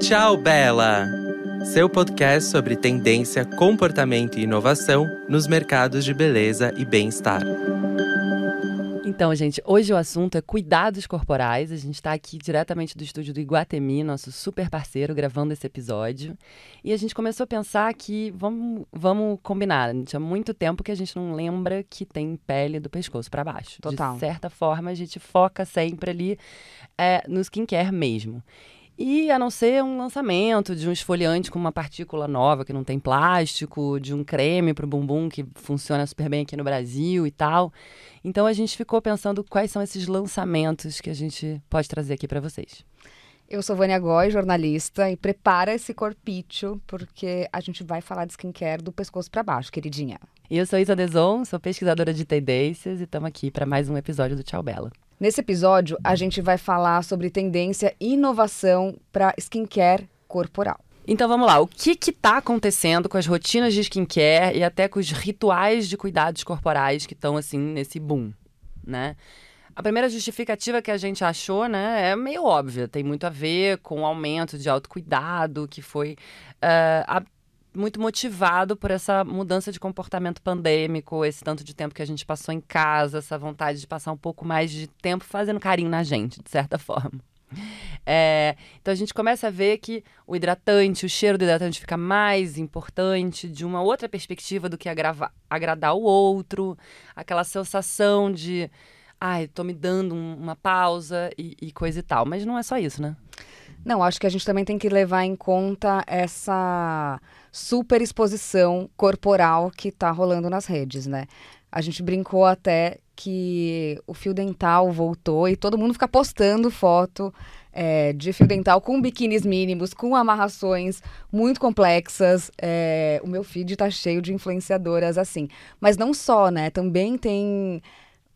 Tchau, Bela! Seu podcast sobre tendência, comportamento e inovação nos mercados de beleza e bem-estar. Então, gente, hoje o assunto é cuidados corporais. A gente está aqui diretamente do estúdio do Iguatemi, nosso super parceiro, gravando esse episódio. E a gente começou a pensar que vamos, vamos combinar. Tinha muito tempo que a gente não lembra que tem pele do pescoço para baixo. Total. De certa forma, a gente foca sempre ali é, no skincare mesmo. E a não ser um lançamento de um esfoliante com uma partícula nova que não tem plástico, de um creme para o bumbum que funciona super bem aqui no Brasil e tal. Então a gente ficou pensando quais são esses lançamentos que a gente pode trazer aqui para vocês. Eu sou Vânia Goy, jornalista, e prepara esse corpício, porque a gente vai falar de skincare do pescoço para baixo, queridinha. E eu sou Isa Deson, sou pesquisadora de tendências e estamos aqui para mais um episódio do Tchau Bela. Nesse episódio, a gente vai falar sobre tendência e inovação para skincare corporal. Então vamos lá, o que está acontecendo com as rotinas de skincare e até com os rituais de cuidados corporais que estão assim nesse boom, né? A primeira justificativa que a gente achou, né, é meio óbvia, tem muito a ver com o aumento de autocuidado que foi uh, muito motivado por essa mudança de comportamento pandêmico, esse tanto de tempo que a gente passou em casa, essa vontade de passar um pouco mais de tempo fazendo carinho na gente, de certa forma. É, então a gente começa a ver que o hidratante, o cheiro do hidratante fica mais importante de uma outra perspectiva do que agradar o outro, aquela sensação de, ai, tô me dando um, uma pausa e, e coisa e tal. Mas não é só isso, né? Não, acho que a gente também tem que levar em conta essa super exposição corporal que está rolando nas redes, né? A gente brincou até que o fio dental voltou e todo mundo fica postando foto é, de fio dental com biquínis mínimos, com amarrações muito complexas. É, o meu feed está cheio de influenciadoras assim. Mas não só, né? Também tem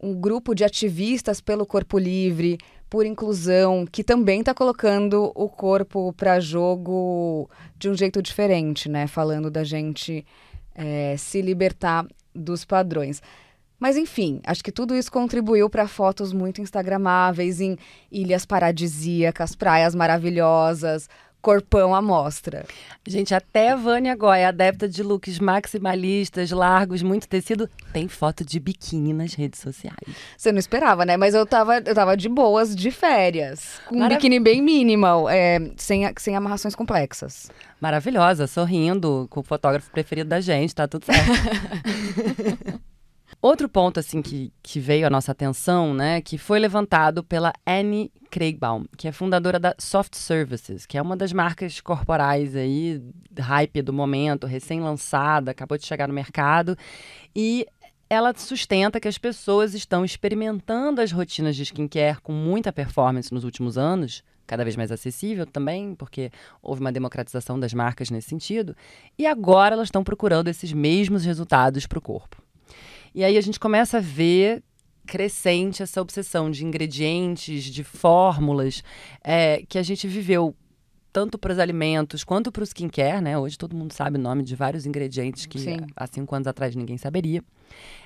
um grupo de ativistas pelo corpo livre, por inclusão, que também está colocando o corpo para jogo de um jeito diferente, né? Falando da gente é, se libertar dos padrões. Mas enfim, acho que tudo isso contribuiu para fotos muito instagramáveis em ilhas paradisíacas, praias maravilhosas, corpão à mostra. Gente, até a Vânia Goya, adepta de looks maximalistas, largos, muito tecido, tem foto de biquíni nas redes sociais. Você não esperava, né? Mas eu tava, eu tava de boas, de férias, com Marav... um biquíni bem minimal, é, sem, sem amarrações complexas. Maravilhosa, sorrindo, com o fotógrafo preferido da gente, tá tudo certo. Outro ponto, assim, que, que veio à nossa atenção, né, que foi levantado pela Annie Craigbaum, que é fundadora da Soft Services, que é uma das marcas corporais aí, hype do momento, recém-lançada, acabou de chegar no mercado, e ela sustenta que as pessoas estão experimentando as rotinas de skincare com muita performance nos últimos anos, cada vez mais acessível também, porque houve uma democratização das marcas nesse sentido, e agora elas estão procurando esses mesmos resultados para o corpo. E aí a gente começa a ver crescente essa obsessão de ingredientes, de fórmulas é, que a gente viveu tanto para os alimentos quanto para o skincare, né? Hoje todo mundo sabe o nome de vários ingredientes que Sim. há cinco anos atrás ninguém saberia.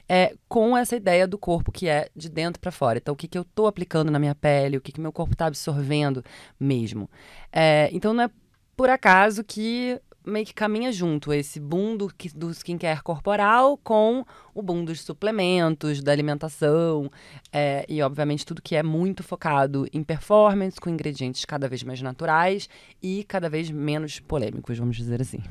É, com essa ideia do corpo que é de dentro para fora. Então, o que, que eu estou aplicando na minha pele, o que, que meu corpo está absorvendo mesmo. É, então, não é por acaso que meio que caminha junto esse boom do, do skincare corporal com o boom dos suplementos, da alimentação é, e, obviamente, tudo que é muito focado em performance, com ingredientes cada vez mais naturais e cada vez menos polêmicos, vamos dizer assim.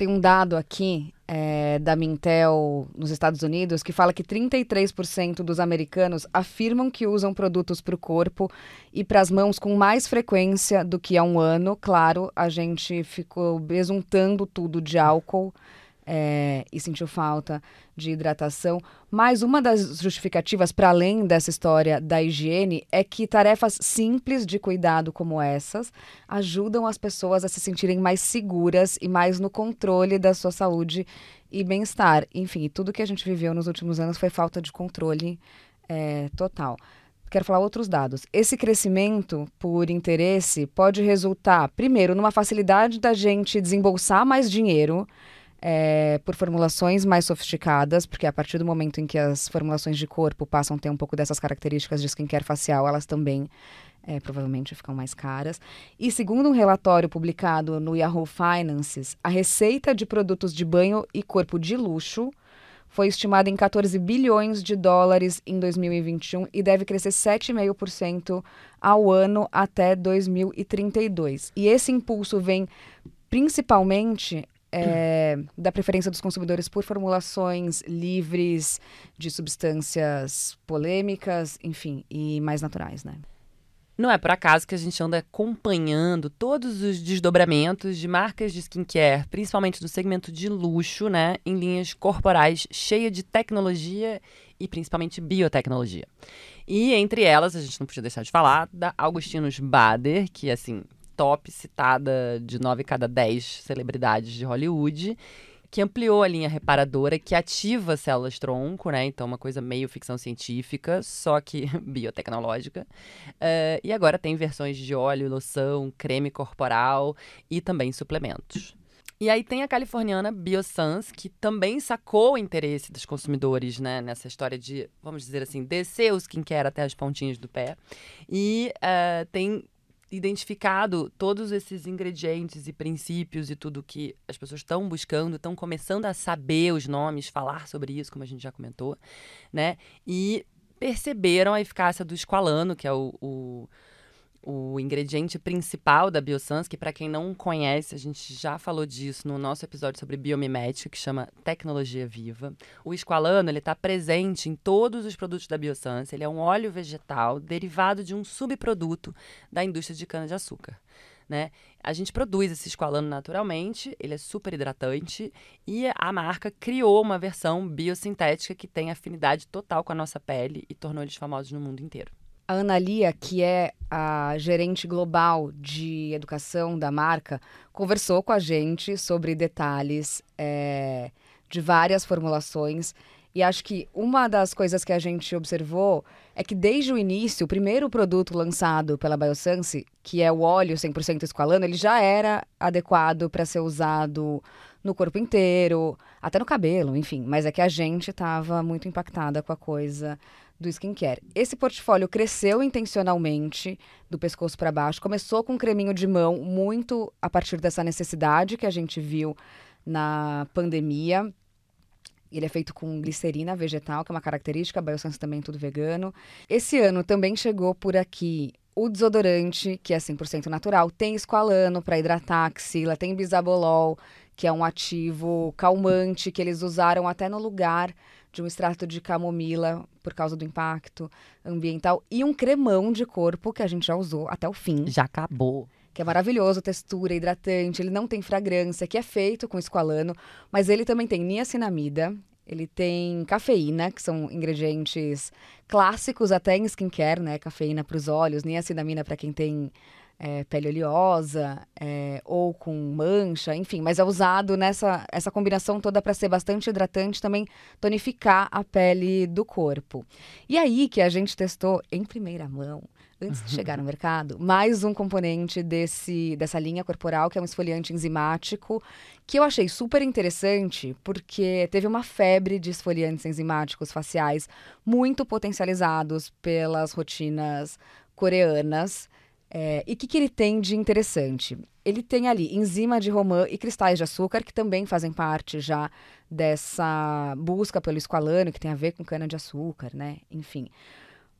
Tem um dado aqui é, da Mintel nos Estados Unidos que fala que 33% dos americanos afirmam que usam produtos para o corpo e para as mãos com mais frequência do que há um ano. Claro, a gente ficou besuntando tudo de álcool é, e sentiu falta de hidratação. Mas uma das justificativas, para além dessa história da higiene, é que tarefas simples de cuidado como essas ajudam as pessoas a se sentirem mais seguras e mais no controle da sua saúde e bem-estar. Enfim, tudo que a gente viveu nos últimos anos foi falta de controle é, total. Quero falar outros dados. Esse crescimento por interesse pode resultar, primeiro, numa facilidade da gente desembolsar mais dinheiro é, por formulações mais sofisticadas, porque a partir do momento em que as formulações de corpo passam a ter um pouco dessas características de skincare facial, elas também é, provavelmente ficam mais caras. E segundo um relatório publicado no Yahoo Finances, a receita de produtos de banho e corpo de luxo foi estimada em 14 bilhões de dólares em 2021 e deve crescer 7,5% ao ano até 2032. E esse impulso vem principalmente é, da preferência dos consumidores por formulações livres de substâncias polêmicas, enfim, e mais naturais, né? Não é por acaso que a gente anda acompanhando todos os desdobramentos de marcas de skincare, principalmente do segmento de luxo, né, em linhas corporais cheia de tecnologia e principalmente biotecnologia. E entre elas, a gente não podia deixar de falar da Augustinus Bader, que assim, top citada de 9 cada 10 celebridades de Hollywood que ampliou a linha reparadora, que ativa células tronco, né? Então, uma coisa meio ficção científica, só que biotecnológica. Uh, e agora tem versões de óleo, loção, creme corporal e também suplementos. E aí tem a californiana Biosans, que também sacou o interesse dos consumidores, né, nessa história de, vamos dizer assim, descer o skincare até as pontinhas do pé. E uh, tem identificado todos esses ingredientes e princípios e tudo que as pessoas estão buscando, estão começando a saber os nomes, falar sobre isso, como a gente já comentou, né? E perceberam a eficácia do esqualano, que é o, o o ingrediente principal da Biosans, que para quem não conhece, a gente já falou disso no nosso episódio sobre biomimética, que chama Tecnologia Viva. O esqualano, ele está presente em todos os produtos da Biosans. Ele é um óleo vegetal derivado de um subproduto da indústria de cana-de-açúcar. Né? A gente produz esse esqualano naturalmente, ele é super hidratante e a marca criou uma versão biosintética que tem afinidade total com a nossa pele e tornou eles famosos no mundo inteiro. A Analia, que é a gerente global de educação da marca, conversou com a gente sobre detalhes é, de várias formulações. E acho que uma das coisas que a gente observou é que desde o início, o primeiro produto lançado pela Biosense, que é o óleo 100% esqualano, ele já era adequado para ser usado no corpo inteiro, até no cabelo, enfim. Mas é que a gente estava muito impactada com a coisa do skincare. Esse portfólio cresceu intencionalmente do pescoço para baixo. Começou com um creminho de mão, muito a partir dessa necessidade que a gente viu na pandemia. Ele é feito com glicerina vegetal, que é uma característica, Biosense também é tudo vegano. Esse ano também chegou por aqui o desodorante, que é 100% natural. Tem esqualano para hidratar a axila, tem bisabolol, que é um ativo calmante, que eles usaram até no lugar de um extrato de camomila por causa do impacto ambiental e um cremão de corpo que a gente já usou até o fim. Já acabou. Que é maravilhoso, textura, hidratante, ele não tem fragrância, que é feito com esqualano, mas ele também tem niacinamida, ele tem cafeína, que são ingredientes clássicos até em skincare, né? Cafeína para os olhos, niacinamina para quem tem é, pele oleosa é, ou com mancha, enfim, mas é usado nessa essa combinação toda para ser bastante hidratante, também tonificar a pele do corpo. E aí que a gente testou em primeira mão, antes de chegar no mercado, mais um componente desse, dessa linha corporal, que é um esfoliante enzimático, que eu achei super interessante, porque teve uma febre de esfoliantes enzimáticos faciais muito potencializados pelas rotinas coreanas. É, e o que, que ele tem de interessante? Ele tem ali enzima de romã e cristais de açúcar, que também fazem parte já dessa busca pelo esqualano, que tem a ver com cana-de-açúcar, né? Enfim.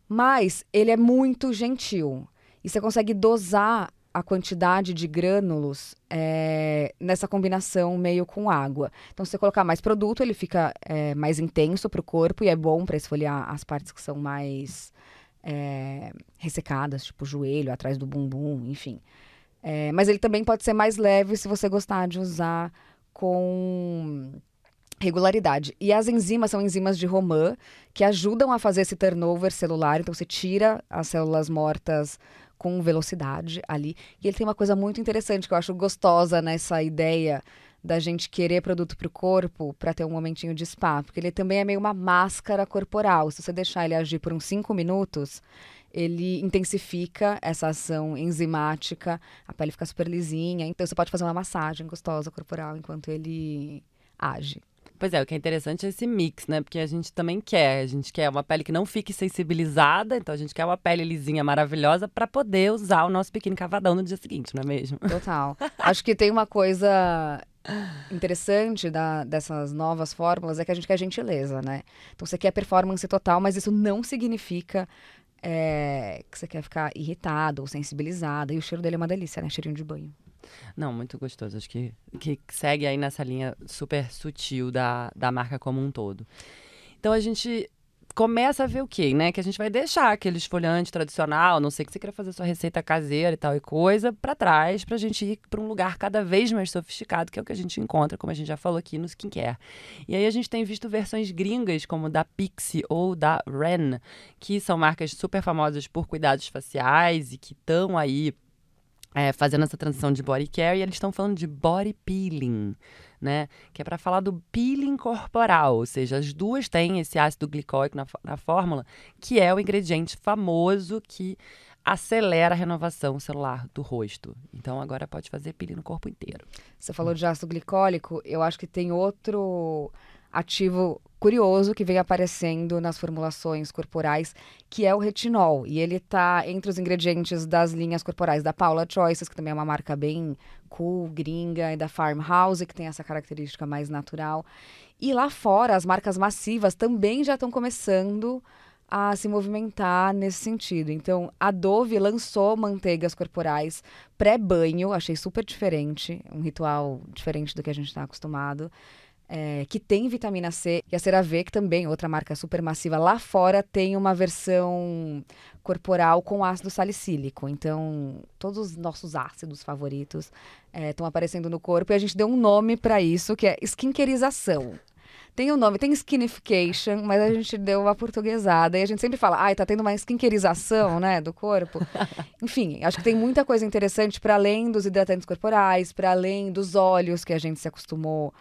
Mas ele é muito gentil. E você consegue dosar a quantidade de grânulos é, nessa combinação meio com água. Então, se você colocar mais produto, ele fica é, mais intenso para o corpo e é bom para esfoliar as partes que são mais é, ressecadas, tipo joelho, atrás do bumbum, enfim. É, mas ele também pode ser mais leve se você gostar de usar com regularidade. E as enzimas são enzimas de Romã que ajudam a fazer esse turnover celular. Então você tira as células mortas com velocidade ali. E ele tem uma coisa muito interessante que eu acho gostosa nessa ideia da gente querer produto para o corpo para ter um momentinho de spa, porque ele também é meio uma máscara corporal. Se você deixar ele agir por uns 5 minutos, ele intensifica essa ação enzimática, a pele fica super lisinha. Então você pode fazer uma massagem gostosa corporal enquanto ele age. Pois é, o que é interessante é esse mix, né? Porque a gente também quer. A gente quer uma pele que não fique sensibilizada, então a gente quer uma pele lisinha, maravilhosa, para poder usar o nosso biquíni cavadão no dia seguinte, não é mesmo? Total. Acho que tem uma coisa interessante da, dessas novas fórmulas é que a gente quer gentileza, né? Então você quer performance total, mas isso não significa é, que você quer ficar irritado ou sensibilizado. E o cheiro dele é uma delícia, né? Cheirinho de banho. Não, muito gostoso. Acho que, que segue aí nessa linha super sutil da, da marca como um todo. Então a gente começa a ver o quê, né? Que a gente vai deixar aquele esfoliante tradicional, não sei que você queira fazer sua receita caseira e tal e coisa, para trás, pra gente ir para um lugar cada vez mais sofisticado, que é o que a gente encontra, como a gente já falou aqui no skincare. E aí a gente tem visto versões gringas, como da Pixie ou da Ren, que são marcas super famosas por cuidados faciais e que estão aí é, fazendo essa transição de body care e eles estão falando de body peeling, né? Que é para falar do peeling corporal, ou seja, as duas têm esse ácido glicóico na, na fórmula, que é o ingrediente famoso que acelera a renovação celular do rosto. Então agora pode fazer peeling no corpo inteiro. Você falou de ácido glicólico, eu acho que tem outro ativo curioso que vem aparecendo nas formulações corporais, que é o retinol. E ele está entre os ingredientes das linhas corporais da Paula Choices, que também é uma marca bem cool, gringa, e da Farmhouse, que tem essa característica mais natural. E lá fora, as marcas massivas também já estão começando a se movimentar nesse sentido. Então, a Dove lançou manteigas corporais pré-banho, achei super diferente, um ritual diferente do que a gente está acostumado é, que tem vitamina C, e a CeraVe, que também, outra marca super massiva, lá fora tem uma versão corporal com ácido salicílico. Então, todos os nossos ácidos favoritos estão é, aparecendo no corpo e a gente deu um nome para isso, que é skinkerização. Tem o um nome, tem skinification, mas a gente deu uma portuguesada e a gente sempre fala, ai, tá tendo uma skinkerização, né, do corpo. Enfim, acho que tem muita coisa interessante para além dos hidratantes corporais, para além dos óleos que a gente se acostumou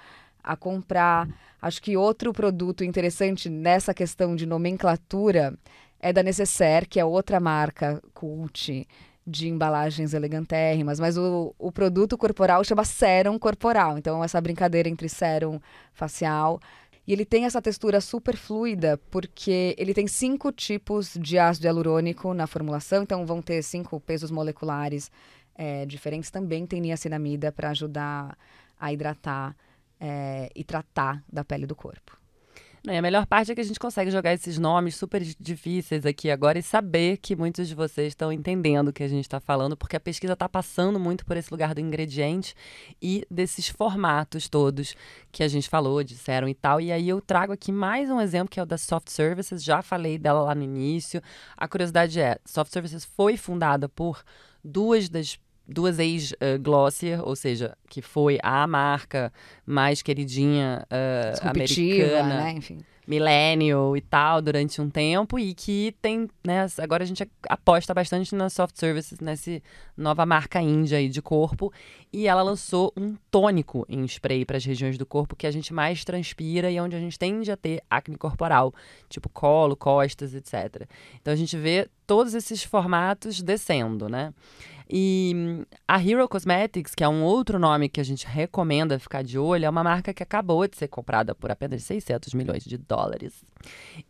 a comprar. Acho que outro produto interessante nessa questão de nomenclatura é da Necessaire, que é outra marca cult de embalagens elegantérrimas, mas o, o produto corporal chama sérum corporal. Então, essa brincadeira entre sérum facial. E ele tem essa textura super fluida, porque ele tem cinco tipos de ácido hialurônico na formulação, então vão ter cinco pesos moleculares é, diferentes. Também tem niacinamida para ajudar a hidratar é, e tratar da pele do corpo. Não, e a melhor parte é que a gente consegue jogar esses nomes super difíceis aqui agora e saber que muitos de vocês estão entendendo o que a gente está falando, porque a pesquisa está passando muito por esse lugar do ingrediente e desses formatos todos que a gente falou, disseram e tal. E aí eu trago aqui mais um exemplo que é o da Soft Services, já falei dela lá no início. A curiosidade é: Soft Services foi fundada por duas das duas ex-Glossier, ou seja, que foi a marca mais queridinha uh, americana. Né? Enfim. Millennial e tal, durante um tempo, e que tem, né, agora a gente aposta bastante nas soft services, nessa nova marca índia aí de corpo, e ela lançou um tônico em spray para as regiões do corpo que a gente mais transpira e onde a gente tende a ter acne corporal, tipo colo, costas, etc. Então a gente vê todos esses formatos descendo, né? E a Hero Cosmetics, que é um outro nome que a gente recomenda ficar de olho, é uma marca que acabou de ser comprada por apenas 600 milhões de dólares.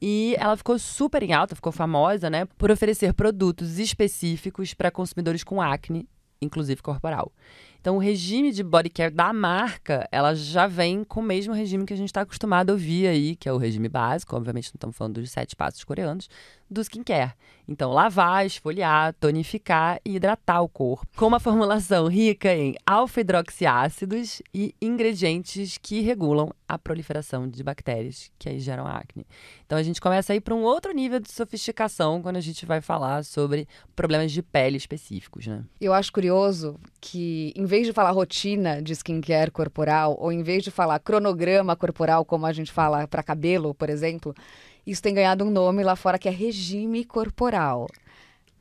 E ela ficou super em alta, ficou famosa, né, por oferecer produtos específicos para consumidores com acne, inclusive corporal. Então, o regime de body care da marca, ela já vem com o mesmo regime que a gente está acostumado a ouvir aí, que é o regime básico. Obviamente, não estamos falando dos sete passos coreanos, do skincare. Então, lavar, esfoliar, tonificar e hidratar o corpo. Com uma formulação rica em alfa-hidroxiácidos e ingredientes que regulam a proliferação de bactérias que aí geram acne. Então, a gente começa a ir para um outro nível de sofisticação quando a gente vai falar sobre problemas de pele específicos, né? Eu acho curioso que, em vez de falar rotina de skincare corporal, ou em vez de falar cronograma corporal, como a gente fala para cabelo, por exemplo, isso tem ganhado um nome lá fora que é regime corporal.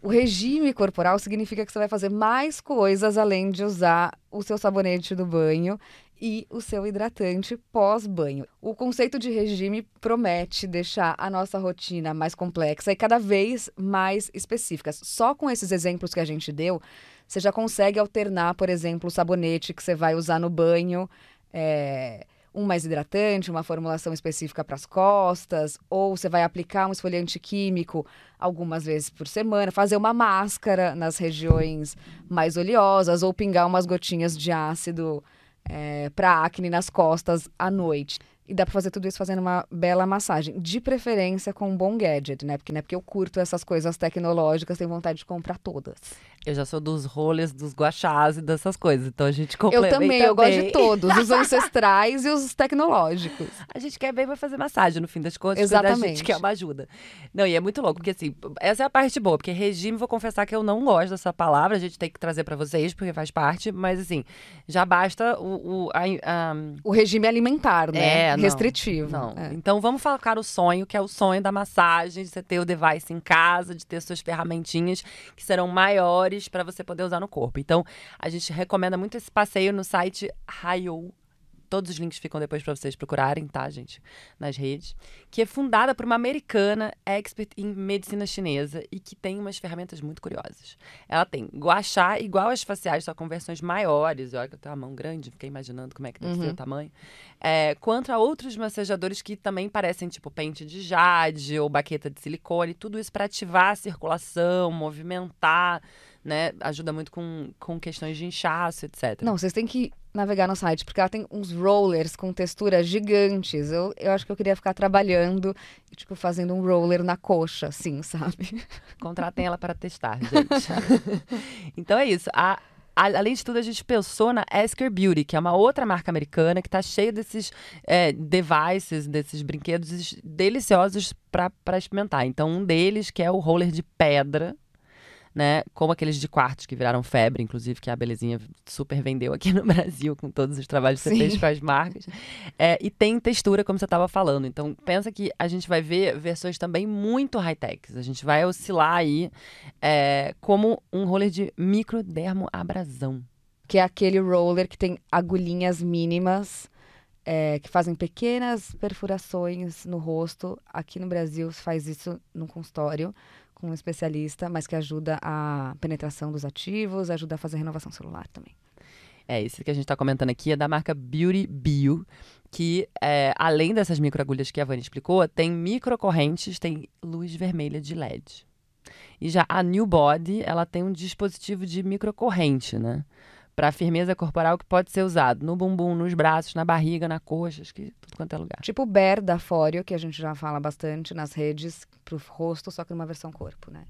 O regime corporal significa que você vai fazer mais coisas além de usar o seu sabonete do banho e o seu hidratante pós-banho. O conceito de regime promete deixar a nossa rotina mais complexa e cada vez mais específica. Só com esses exemplos que a gente deu, você já consegue alternar, por exemplo, o sabonete que você vai usar no banho. É um mais hidratante, uma formulação específica para as costas, ou você vai aplicar um esfoliante químico algumas vezes por semana, fazer uma máscara nas regiões mais oleosas, ou pingar umas gotinhas de ácido é, para acne nas costas à noite. E dá para fazer tudo isso fazendo uma bela massagem. De preferência com um bom gadget, né? Porque, né? Porque eu curto essas coisas tecnológicas, tenho vontade de comprar todas. Eu já sou dos rollers, dos guachás e dessas coisas. Então a gente complementa Eu também, eu gosto de todos. Os ancestrais e os tecnológicos. A gente quer bem vai fazer massagem, no fim das contas. Exatamente. A gente quer uma ajuda. Não, e é muito louco, porque assim, essa é a parte boa. Porque regime, vou confessar que eu não gosto dessa palavra. A gente tem que trazer para vocês, porque faz parte. Mas assim, já basta o... O, a, a... o regime alimentar, né? É, Restritivo. Não. É. Então vamos focar o sonho, que é o sonho da massagem, de você ter o device em casa, de ter suas ferramentinhas que serão maiores para você poder usar no corpo. Então, a gente recomenda muito esse passeio no site Rayo. Todos os links ficam depois para vocês procurarem, tá, gente? Nas redes. Que é fundada por uma americana expert em medicina chinesa e que tem umas ferramentas muito curiosas. Ela tem guachá igual as faciais, só com versões maiores. Olha que eu tenho uma mão grande, fiquei imaginando como é que deve ser o tamanho. É, contra outros massajadores que também parecem tipo pente de jade ou baqueta de silicone. Tudo isso para ativar a circulação, movimentar, né? Ajuda muito com, com questões de inchaço, etc. Não, vocês têm que navegar no site, porque ela tem uns rollers com texturas gigantes. Eu, eu acho que eu queria ficar trabalhando, tipo, fazendo um roller na coxa, assim, sabe? Contratem ela para testar, gente. então é isso. A, além de tudo, a gente pensou na Esker Beauty, que é uma outra marca americana que está cheia desses é, devices, desses brinquedos deliciosos para experimentar. Então, um deles, que é o roller de pedra, né? Como aqueles de quartos que viraram febre, inclusive, que a Belezinha super vendeu aqui no Brasil com todos os trabalhos que você Sim. fez com as marcas. É, e tem textura, como você estava falando. Então, pensa que a gente vai ver versões também muito high-techs. A gente vai oscilar aí é, como um roller de microdermoabrasão. que é aquele roller que tem agulhinhas mínimas é, que fazem pequenas perfurações no rosto. Aqui no Brasil se faz isso num consultório com um especialista, mas que ajuda a penetração dos ativos, ajuda a fazer renovação celular também. É, esse que a gente está comentando aqui é da marca Beauty Bio, que é, além dessas microagulhas que a Vani explicou, tem microcorrentes, tem luz vermelha de LED. E já a New Body, ela tem um dispositivo de microcorrente, né? Para firmeza corporal que pode ser usado no bumbum, nos braços, na barriga, na coxa, acho que tudo quanto é lugar. Tipo o Bear da Fório, que a gente já fala bastante nas redes, pro rosto, só que numa versão corpo, né?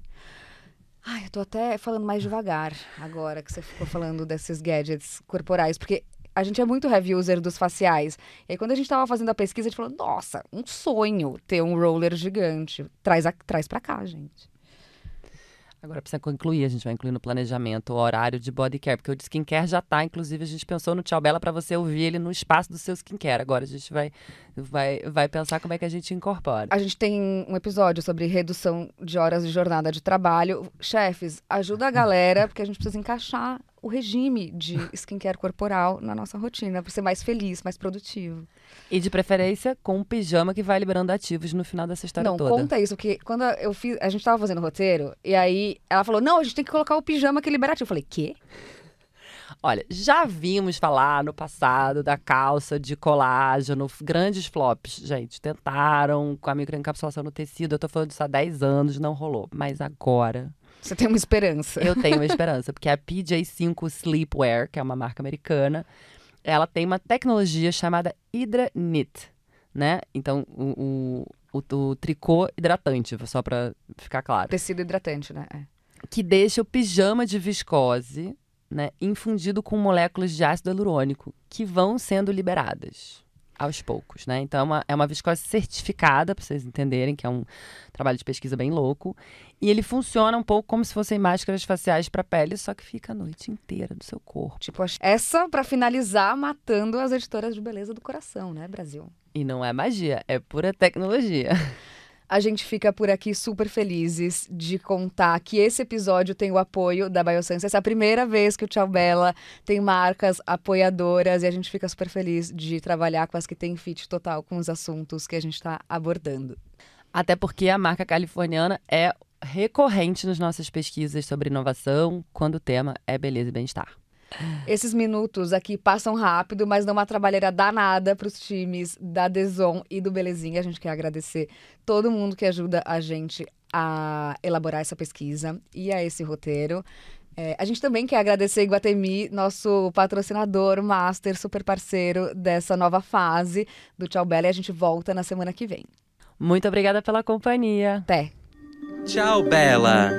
Ai, eu tô até falando mais devagar agora que você ficou falando desses gadgets corporais, porque a gente é muito heavy user dos faciais. E aí, quando a gente tava fazendo a pesquisa, a gente falou, nossa, um sonho ter um roller gigante. Traz, a, traz pra cá, gente. Agora precisa incluir, a gente vai incluir no planejamento o horário de body care, porque o de skincare já tá, inclusive a gente pensou no Tchau Bela para você ouvir ele no espaço do seu skincare. Agora a gente vai, vai, vai pensar como é que a gente incorpora. A gente tem um episódio sobre redução de horas de jornada de trabalho. Chefes, ajuda a galera, porque a gente precisa encaixar o regime de skincare corporal na nossa rotina, para ser mais feliz, mais produtivo. E de preferência com um pijama que vai liberando ativos no final dessa história não, toda. conta isso, porque quando eu fiz, a gente tava fazendo o roteiro, e aí ela falou: não, a gente tem que colocar o pijama que é liberativo. Eu falei, quê? Olha, já vimos falar no passado da calça de colágeno, grandes flops, gente. Tentaram com a microencapsulação no tecido, eu tô falando disso há 10 anos, não rolou. Mas agora Você tem uma esperança. eu tenho uma esperança, porque a PJ5 Sleepwear, que é uma marca americana, ela tem uma tecnologia chamada Hydra Knit, né? Então, o, o, o, o tricô hidratante, só pra ficar claro. Tecido hidratante, né? É. que deixa o pijama de viscose né, infundido com moléculas de ácido hialurônico que vão sendo liberadas aos poucos, né? Então é uma, é uma viscose certificada, para vocês entenderem, que é um trabalho de pesquisa bem louco. E ele funciona um pouco como se fossem máscaras faciais para pele, só que fica a noite inteira do seu corpo. Tipo, essa, pra finalizar, matando as editoras de beleza do coração, né, Brasil? E não é magia, é pura tecnologia. A gente fica por aqui super felizes de contar que esse episódio tem o apoio da Biosense. Essa é a primeira vez que o Tchau Bela tem marcas apoiadoras e a gente fica super feliz de trabalhar com as que têm fit total com os assuntos que a gente está abordando. Até porque a marca californiana é recorrente nas nossas pesquisas sobre inovação, quando o tema é beleza e bem-estar. Esses minutos aqui passam rápido, mas dão uma trabalheira danada para os times da Deson e do Belezinha. A gente quer agradecer todo mundo que ajuda a gente a elaborar essa pesquisa e a esse roteiro. É, a gente também quer agradecer Iguatemi, nosso patrocinador, master, super parceiro dessa nova fase do Tchau Bela. E a gente volta na semana que vem. Muito obrigada pela companhia. Até! Tchau, Bela!